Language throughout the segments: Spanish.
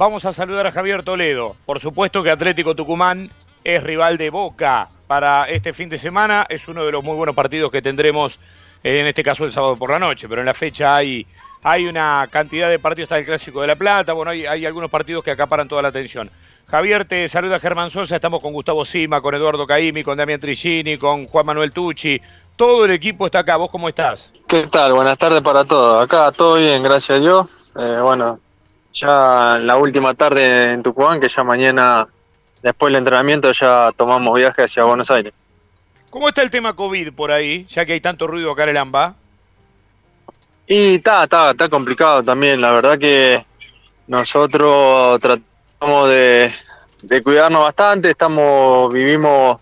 Vamos a saludar a Javier Toledo. Por supuesto que Atlético Tucumán es rival de Boca para este fin de semana. Es uno de los muy buenos partidos que tendremos, en este caso el sábado por la noche, pero en la fecha hay, hay una cantidad de partidos, está el Clásico de la Plata, bueno, hay, algunos partidos que acaparan toda la atención. Javier, te saluda Germán Sosa, estamos con Gustavo Sima, con Eduardo Caimi, con Damián Trigini, con Juan Manuel Tucci. Todo el equipo está acá, ¿vos cómo estás? ¿Qué tal? Buenas tardes para todos. Acá todo bien, gracias a Dios. Eh, bueno, ya la última tarde en Tucumán, que ya mañana, después del entrenamiento, ya tomamos viaje hacia Buenos Aires. ¿Cómo está el tema COVID por ahí, ya que hay tanto ruido acá en el AMBA? Y está, está, está complicado también. La verdad que nosotros tratamos de, de cuidarnos bastante. Estamos, vivimos,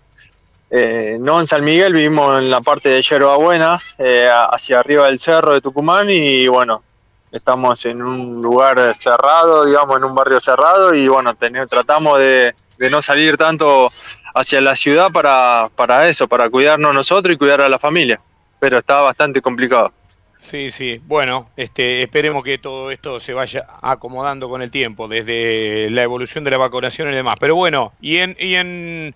eh, no en San Miguel, vivimos en la parte de Yerba Buena, eh, hacia arriba del cerro de Tucumán. Y bueno, estamos en un lugar cerrado, digamos, en un barrio cerrado. Y bueno, tratamos de, de no salir tanto hacia la ciudad para, para eso, para cuidarnos nosotros y cuidar a la familia. Pero está bastante complicado. Sí, sí. Bueno, este, esperemos que todo esto se vaya acomodando con el tiempo, desde la evolución de la vacunación y demás. Pero bueno, y en, y en,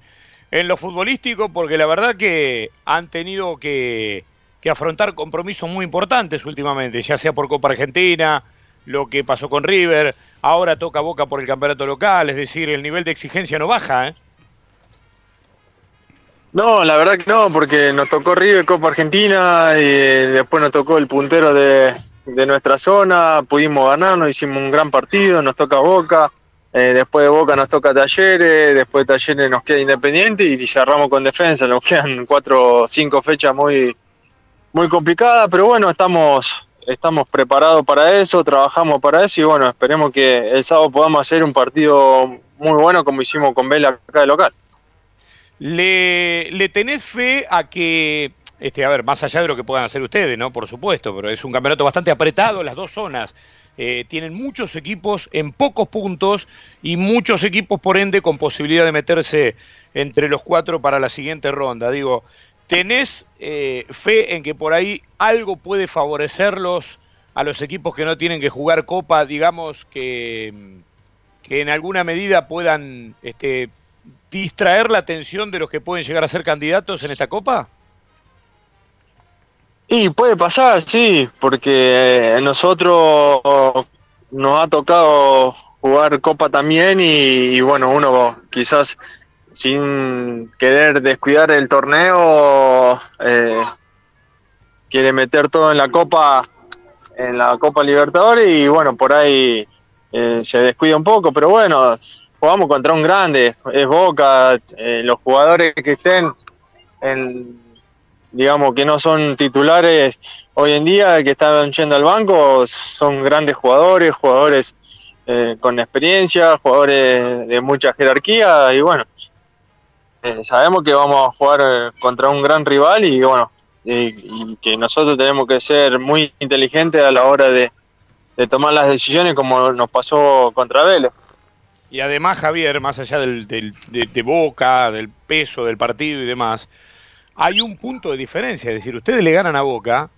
en lo futbolístico, porque la verdad que han tenido que, que afrontar compromisos muy importantes últimamente, ya sea por Copa Argentina, lo que pasó con River, ahora toca boca por el campeonato local, es decir, el nivel de exigencia no baja, ¿eh? No, la verdad que no, porque nos tocó River Copa Argentina y después nos tocó el puntero de, nuestra zona, pudimos ganarnos, hicimos un gran partido, nos toca Boca, eh, después de Boca nos toca Talleres, después de Talleres nos queda Independiente y cerramos con defensa, nos quedan cuatro o cinco fechas muy, muy complicadas, pero bueno, estamos, estamos preparados para eso, trabajamos para eso y bueno, esperemos que el sábado podamos hacer un partido muy bueno como hicimos con Vela acá de local. ¿Le, ¿Le tenés fe a que, este, a ver, más allá de lo que puedan hacer ustedes, ¿no? Por supuesto, pero es un campeonato bastante apretado, las dos zonas. Eh, tienen muchos equipos en pocos puntos y muchos equipos, por ende, con posibilidad de meterse entre los cuatro para la siguiente ronda. Digo, ¿tenés eh, fe en que por ahí algo puede favorecerlos a los equipos que no tienen que jugar Copa, digamos, que, que en alguna medida puedan este, distraer la atención de los que pueden llegar a ser candidatos en esta Copa? Y puede pasar, sí, porque nosotros nos ha tocado jugar Copa también y, bueno, uno quizás sin querer descuidar el torneo eh, quiere meter todo en la Copa, en la Copa Libertadores y bueno, por ahí eh, se descuida un poco, pero bueno, jugamos contra un grande, es Boca, eh, los jugadores que estén en digamos que no son titulares hoy en día, que están yendo al banco, son grandes jugadores, jugadores eh, con experiencia, jugadores de mucha jerarquía y bueno, eh, sabemos que vamos a jugar contra un gran rival y bueno, y, que nosotros tenemos que ser muy inteligentes a la hora de, tomar las decisiones como nos pasó contra Vélez. Y además, Javier, más allá del, del de, de Boca, del peso del partido y demás, hay un punto de diferencia, es decir, ustedes le ganan a Boca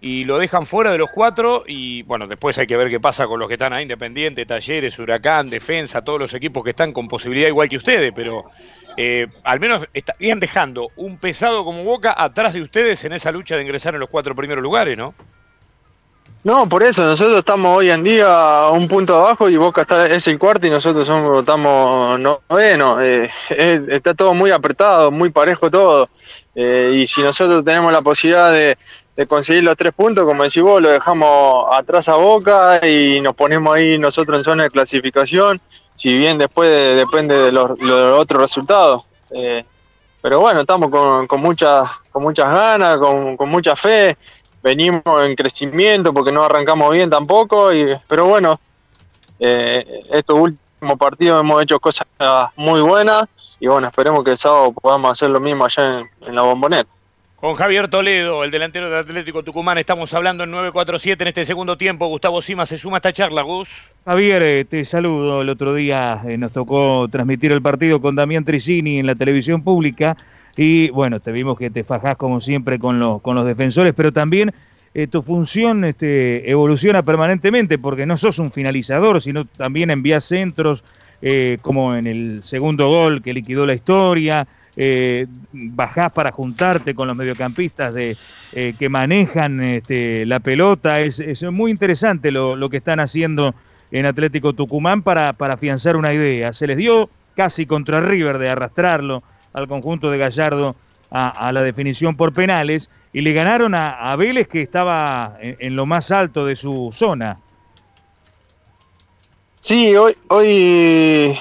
y lo dejan fuera de los cuatro y bueno, después hay que ver qué pasa con los que están ahí, Independiente, Talleres, Huracán, Defensa, todos los equipos que están con posibilidad igual que ustedes, pero eh, al menos estarían dejando un pesado como Boca atrás de ustedes en esa lucha de ingresar en los cuatro primeros lugares, ¿no? No, por eso, nosotros estamos hoy en día a un punto abajo y Boca está, es el cuarto y nosotros somos, estamos noveno. Eh, está todo muy apretado, muy parejo todo. Eh, y si nosotros tenemos la posibilidad de, de, conseguir los tres puntos, como decís vos, lo dejamos atrás a Boca y nos ponemos ahí nosotros en zona de clasificación, si bien después de, depende de los, otros resultados. Eh, pero bueno, estamos con, con, muchas, con muchas ganas, con, con mucha fe venimos en crecimiento porque no arrancamos bien tampoco, y, pero bueno, eh, estos últimos partidos hemos hecho cosas muy buenas y bueno, esperemos que el sábado podamos hacer lo mismo allá en, en la bomboneta. Con Javier Toledo, el delantero de Atlético Tucumán, estamos hablando en 947 en este segundo tiempo. Gustavo Sima se suma a esta charla, Gus. Javier, eh, te saludo. El otro día eh, nos tocó transmitir el partido con Damián Tricini en la televisión pública y bueno, te vimos que te fajás como siempre con los, con los defensores, pero también eh, tu función este, evoluciona permanentemente porque no sos un finalizador, sino también envías centros, eh, como en el segundo gol que liquidó la historia, eh, bajás para juntarte con los mediocampistas de, eh, que manejan este, la pelota. Es, muy interesante lo, que están haciendo en Atlético Tucumán para, para afianzar una idea. Se les dio casi contra River de arrastrarlo al conjunto de Gallardo a, la definición por penales y le ganaron a, Vélez que estaba en, lo más alto de su zona. Sí, hoy, hoy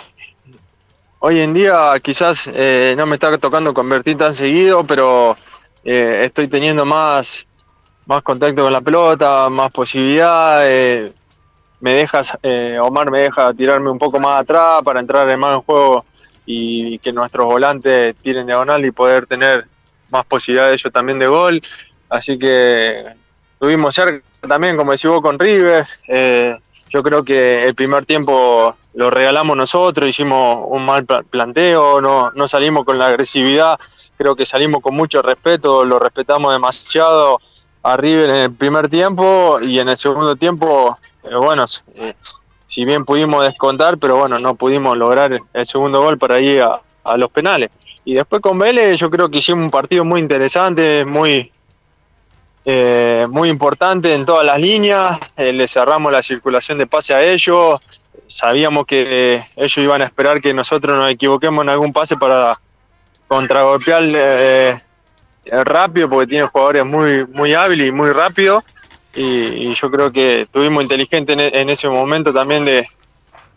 hoy en día quizás eh, no me está tocando convertir tan seguido, pero eh, estoy teniendo más, más contacto con la pelota, más posibilidad. Eh, me dejas, Omar me deja tirarme un poco más atrás para entrar en más en juego y que nuestros volantes tiren diagonal y poder tener más posibilidades ellos también de gol. Así que tuvimos cerca también, como decís vos, con River. Yo creo que el primer tiempo lo regalamos nosotros, hicimos un mal planteo, no, no salimos con la agresividad, creo que salimos con mucho respeto, lo respetamos demasiado a River en el primer tiempo y en el segundo tiempo, eh, bueno, eh, si bien pudimos descontar, pero bueno, no pudimos lograr el segundo gol para ir a, a los penales. Y después con Vélez yo creo que hicimos un partido muy interesante, muy, eh, muy importante en todas las líneas, eh, le cerramos la circulación de pase a ellos, sabíamos que ellos iban a esperar que nosotros nos equivoquemos en algún pase para contragolpear eh, rápido, porque tiene jugadores muy, muy hábiles y muy rápidos, y, yo creo que estuvimos inteligentes en, ese momento también de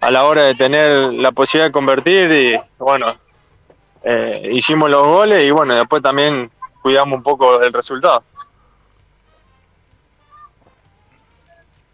a la hora de tener la posibilidad de convertir, y bueno, hicimos los goles y bueno, después también cuidamos un poco el resultado.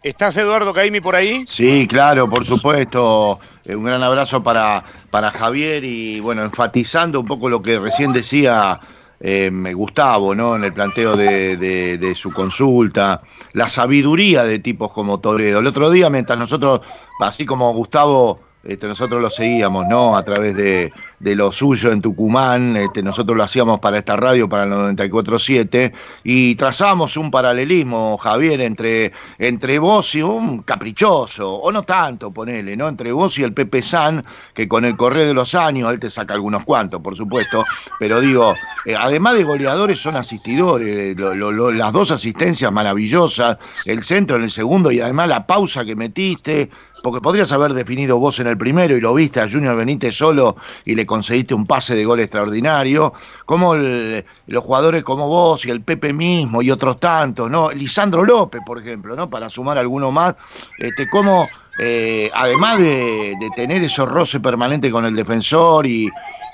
¿Estás Eduardo Caimi por ahí? Sí, claro, por supuesto. Eh, un gran abrazo para, para Javier y bueno, enfatizando un poco lo que recién decía eh, Gustavo, ¿no? En el planteo de, de, su consulta, la sabiduría de tipos como Toledo. El otro día, mientras nosotros, así como Gustavo, este, nosotros lo seguíamos, ¿no? A través de, de lo suyo en Tucumán, este, nosotros lo hacíamos para esta radio, para el 94.7, y trazamos un paralelismo, Javier, entre, entre vos y un caprichoso, o no tanto, ponele, ¿no? Entre vos y el Pepe San, que con el correr de los años, él te saca algunos cuantos, por supuesto, pero digo, eh, además de goleadores, son asistidores, las dos asistencias maravillosas, el centro en el segundo y además la pausa que metiste, porque podrías haber definido vos en el primero y lo viste a Junior Benítez solo y le conseguiste un pase de gol extraordinario, como los jugadores como vos y el Pepe mismo y otros tantos, ¿no? Lisandro López, por ejemplo, ¿no? Para sumar alguno más, este, como eh, además de, tener esos roce permanente con el defensor y,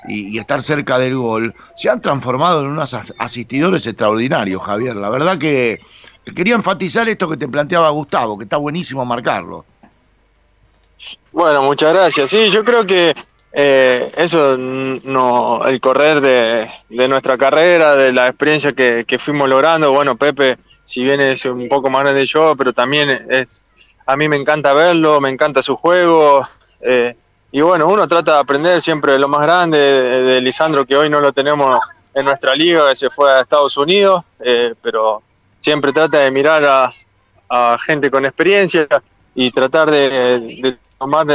estar cerca del gol, se han transformado en unos asistidores extraordinarios, Javier. La verdad que quería enfatizar esto que te planteaba Gustavo, que está buenísimo marcarlo. Bueno, muchas gracias. Sí, yo creo que eh, eso, no, el correr de, nuestra carrera, de la experiencia que, fuimos logrando, bueno, Pepe, si bien es un poco más grande que yo, pero también es, a mí me encanta verlo, me encanta su juego, eh, y bueno, uno trata de aprender siempre de lo más grande, de, Lisandro, que hoy no lo tenemos en nuestra liga, que se fue a Estados Unidos, eh, pero siempre trata de mirar a, gente con experiencia y tratar de, de tomar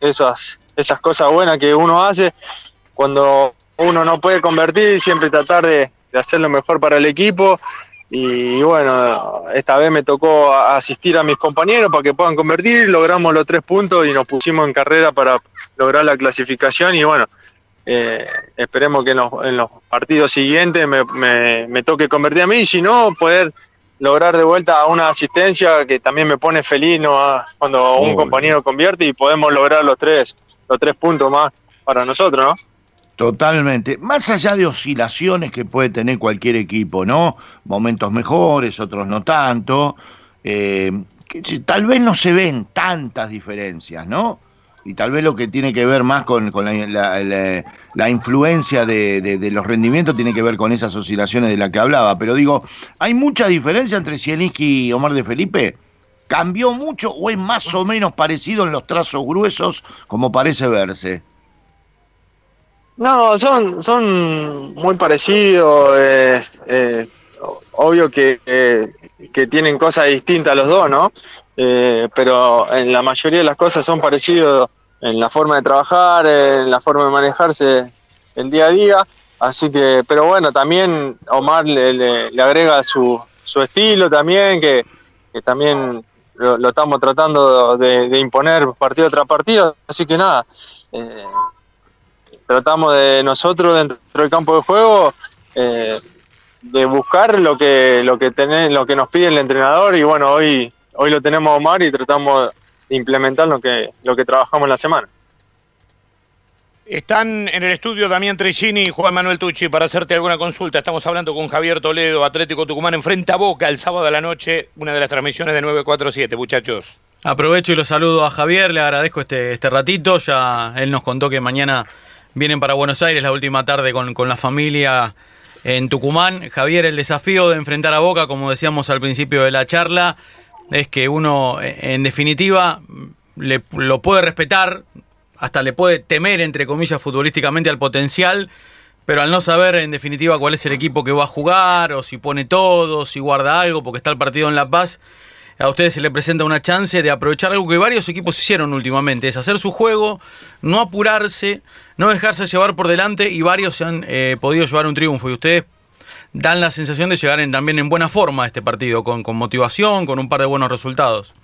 esas esas cosas buenas que uno hace cuando uno no puede convertir, siempre tratar de, hacer lo mejor para el equipo. Y bueno, esta vez me tocó asistir a mis compañeros para que puedan convertir, logramos los tres puntos y nos pusimos en carrera para lograr la clasificación. Y bueno, eh, esperemos que en los, partidos siguientes me, me, toque convertir a mí. Y si no, poder lograr de vuelta una asistencia que también me pone feliz ¿no? cuando un compañero convierte y podemos lograr los tres los tres puntos más para nosotros, ¿no? Totalmente. Más allá de oscilaciones que puede tener cualquier equipo, ¿no? Momentos mejores, otros no tanto. Eh, tal vez no se ven tantas diferencias, ¿no? Y tal vez lo que tiene que ver más con, la, influencia de, los rendimientos tiene que ver con esas oscilaciones de las que hablaba. Pero digo, ¿hay mucha diferencia entre Zielinski y Omar de Felipe? ¿Cambió mucho o es más o menos parecido en los trazos gruesos como parece verse? No, son, son muy parecidos. Eh, eh, obvio que que tienen cosas distintas los dos, ¿no? Eh, pero en la mayoría de las cosas son parecidos en la forma de trabajar, en la forma de manejarse el día a día. Así que, pero bueno, también Omar le, agrega su, su estilo también, que, también lo, estamos tratando de, imponer partido tras partido. Así que nada, eh, tratamos de nosotros dentro del campo de juego eh, de buscar lo que lo que tenés, lo que nos pide el entrenador y bueno hoy hoy lo tenemos Omar y tratamos de implementar lo que lo que trabajamos en la semana. Están en el estudio Damián Tricini y Juan Manuel Tucci para hacerte alguna consulta. Estamos hablando con Javier Toledo, Atlético Tucumán, enfrenta a Boca el sábado de la noche, una de las transmisiones de 947, muchachos. Aprovecho y lo saludo a Javier, le agradezco este, este ratito. Ya él nos contó que mañana vienen para Buenos Aires la última tarde con, con la familia en Tucumán. Javier, el desafío de enfrentar a Boca, como decíamos al principio de la charla, es que uno, en definitiva, le, lo puede respetar, hasta le puede temer, entre comillas, futbolísticamente al potencial, pero al no saber en definitiva cuál es el equipo que va a jugar, o si pone todo, si guarda algo, porque está el partido en La Paz, a ustedes se les presenta una chance de aprovechar algo que varios equipos hicieron últimamente, es hacer su juego, no apurarse, no dejarse llevar por delante y varios se han eh, podido llevar un triunfo y ustedes dan la sensación de llegar también en buena forma a este partido, con motivación, con un par de buenos resultados.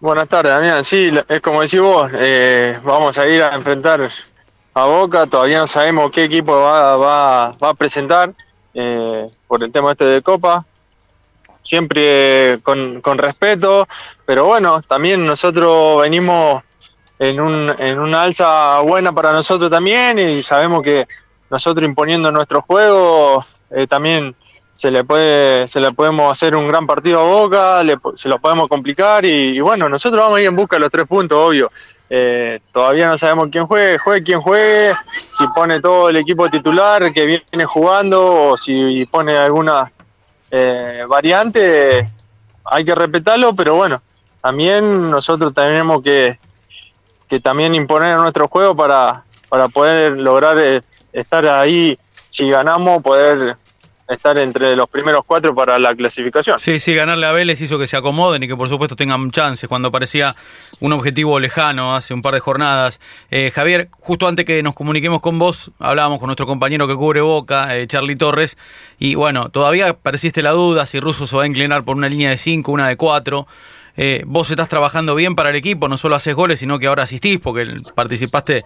Buenas tardes, Damián. Sí, es como decís vos, eh, vamos a ir a enfrentar a Boca, todavía no sabemos qué equipo va, va, a presentar eh, por el tema este de Copa, siempre con, con, respeto, pero bueno, también nosotros venimos en, un, en una alza buena para nosotros también y sabemos que nosotros imponiendo nuestro juego eh, también se le puede se le podemos hacer un gran partido a Boca, se lo podemos complicar y, bueno, nosotros vamos a ir en busca de los tres puntos, obvio. Eh, todavía no sabemos quién juegue, juegue quien juegue, si pone todo el equipo titular que viene jugando o si pone alguna eh, variante, hay que respetarlo, pero bueno, también nosotros tenemos que, que también imponer nuestro juego para, para poder lograr eh, estar ahí, si ganamos, poder estar entre los primeros cuatro para la clasificación. Sí, sí, ganarle a Vélez hizo que se acomoden y que por supuesto tengan chances cuando parecía un objetivo lejano hace un par de jornadas. Eh, Javier, justo antes que nos comuniquemos con vos, hablábamos con nuestro compañero que cubre Boca, eh, Charlie Torres, y bueno, todavía persiste la duda si Russo se va a inclinar por una línea de cinco, una de cuatro. Eh, vos estás trabajando bien para el equipo, no solo haces goles, sino que ahora asistís, porque participaste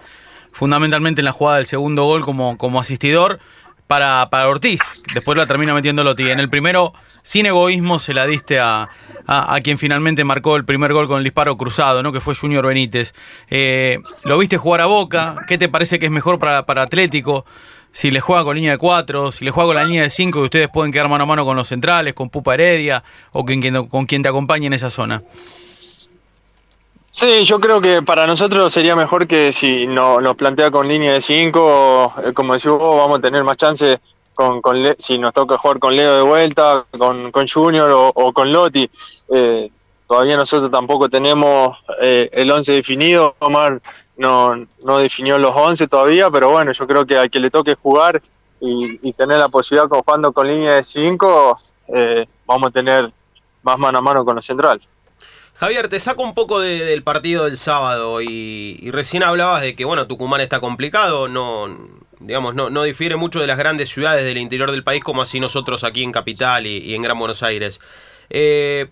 fundamentalmente en la jugada del segundo gol como, como asistidor para, para Ortiz. Después la termina metiendo Lotti. En el primero, sin egoísmo, se la diste a, a, quien finalmente marcó el primer gol con el disparo cruzado, ¿no? que fue Junior Benítez. Eh, ¿Lo viste jugar a Boca? ¿Qué te parece que es mejor para, para Atlético? Si le juega con línea de cuatro, si le juega con la línea de cinco, y ustedes pueden quedar mano a mano con los centrales, con Pupa Heredia o con con quien te acompañe en esa zona. Sí, yo creo que para nosotros sería mejor que si no, nos plantea con línea de 5, eh, como decís vos, vamos a tener más chance con, con si nos toca jugar con Leo de vuelta, con, con Junior o, con Lotti. Eh, todavía nosotros tampoco tenemos eh, el 11 definido, Omar no, no definió los 11 todavía, pero bueno, yo creo que al que le toque jugar y, tener la posibilidad jugando con línea de 5, vamos a tener más mano a mano con los centrales. Javier, te saco un poco del partido del sábado y, recién hablabas de que, bueno, Tucumán está complicado, no, digamos, no, no difiere mucho de las grandes ciudades del interior del país como así nosotros aquí en Capital y, en Gran Buenos Aires. Eh,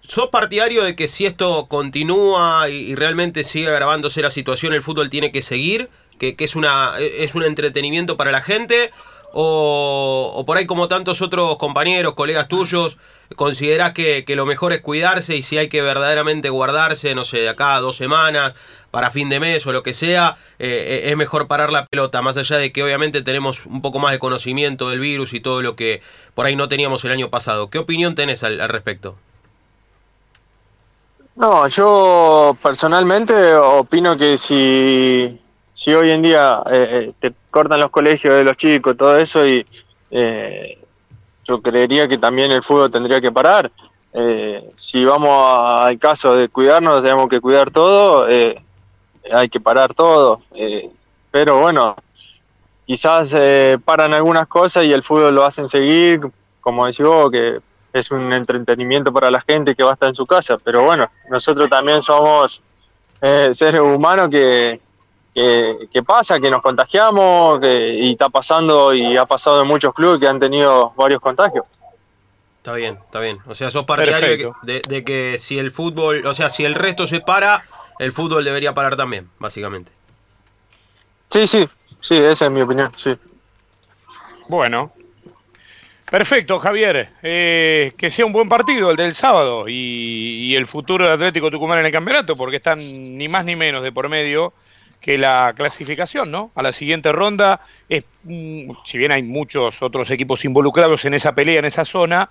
¿Sos partidario de que si esto continúa y, realmente sigue agravándose la situación, el fútbol tiene que seguir? Que, que, es, una, es un entretenimiento para la gente? O, por ahí como tantos otros compañeros, colegas tuyos, considerás que, lo mejor es cuidarse y si hay que verdaderamente guardarse, no sé, de acá a dos semanas, para fin de mes o lo que sea, eh, eh, es mejor parar la pelota, más allá de que obviamente tenemos un poco más de conocimiento del virus y todo lo que por ahí no teníamos el año pasado. ¿Qué opinión tenés al, respecto? No, yo personalmente opino que si, si hoy en día eh, te cortan los colegios de los chicos, todo eso, y yo creería que también el fútbol tendría que parar. Eh, si vamos al caso de cuidarnos, tenemos que cuidar todo, eh, hay que parar todo. Eh, pero bueno, quizás paran algunas cosas y el fútbol lo hacen seguir como decís vos, que es un entretenimiento para la gente que va a estar en su casa, pero bueno, nosotros también somos eh, seres humanos que, que, pasa, que nos contagiamos y está pasando y ha pasado en muchos clubes que han tenido varios contagios. Está bien, está bien. O sea, sos partidario de, de, que si el fútbol, o sea, si el resto se para, el fútbol debería parar también, básicamente. Sí, sí, sí, esa es mi opinión, sí. Bueno, Perfecto, Javier. Eh, que sea un buen partido el del sábado y, el futuro de Atlético Tucumán en el campeonato, porque están ni más ni menos de por medio que la clasificación, ¿no? A la siguiente ronda, es, mm, si bien hay muchos otros equipos involucrados en esa pelea, en esa zona,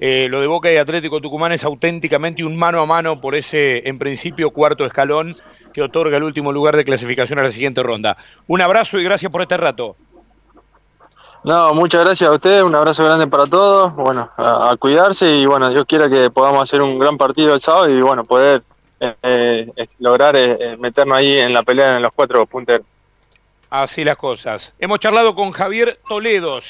eh, lo de Boca y Atlético Tucumán es auténticamente un mano a mano por ese, en principio, cuarto escalón que otorga el último lugar de clasificación a la siguiente ronda. Un abrazo y gracias por este rato. No, muchas gracias a ustedes, un abrazo grande para todos, bueno, a, cuidarse y bueno, Dios quiera que podamos hacer un gran partido el sábado y bueno, poder eh, eh, lograr eh, meternos ahí en la pelea en los cuatro punteros. Así las cosas. Hemos charlado con Javier Toledo.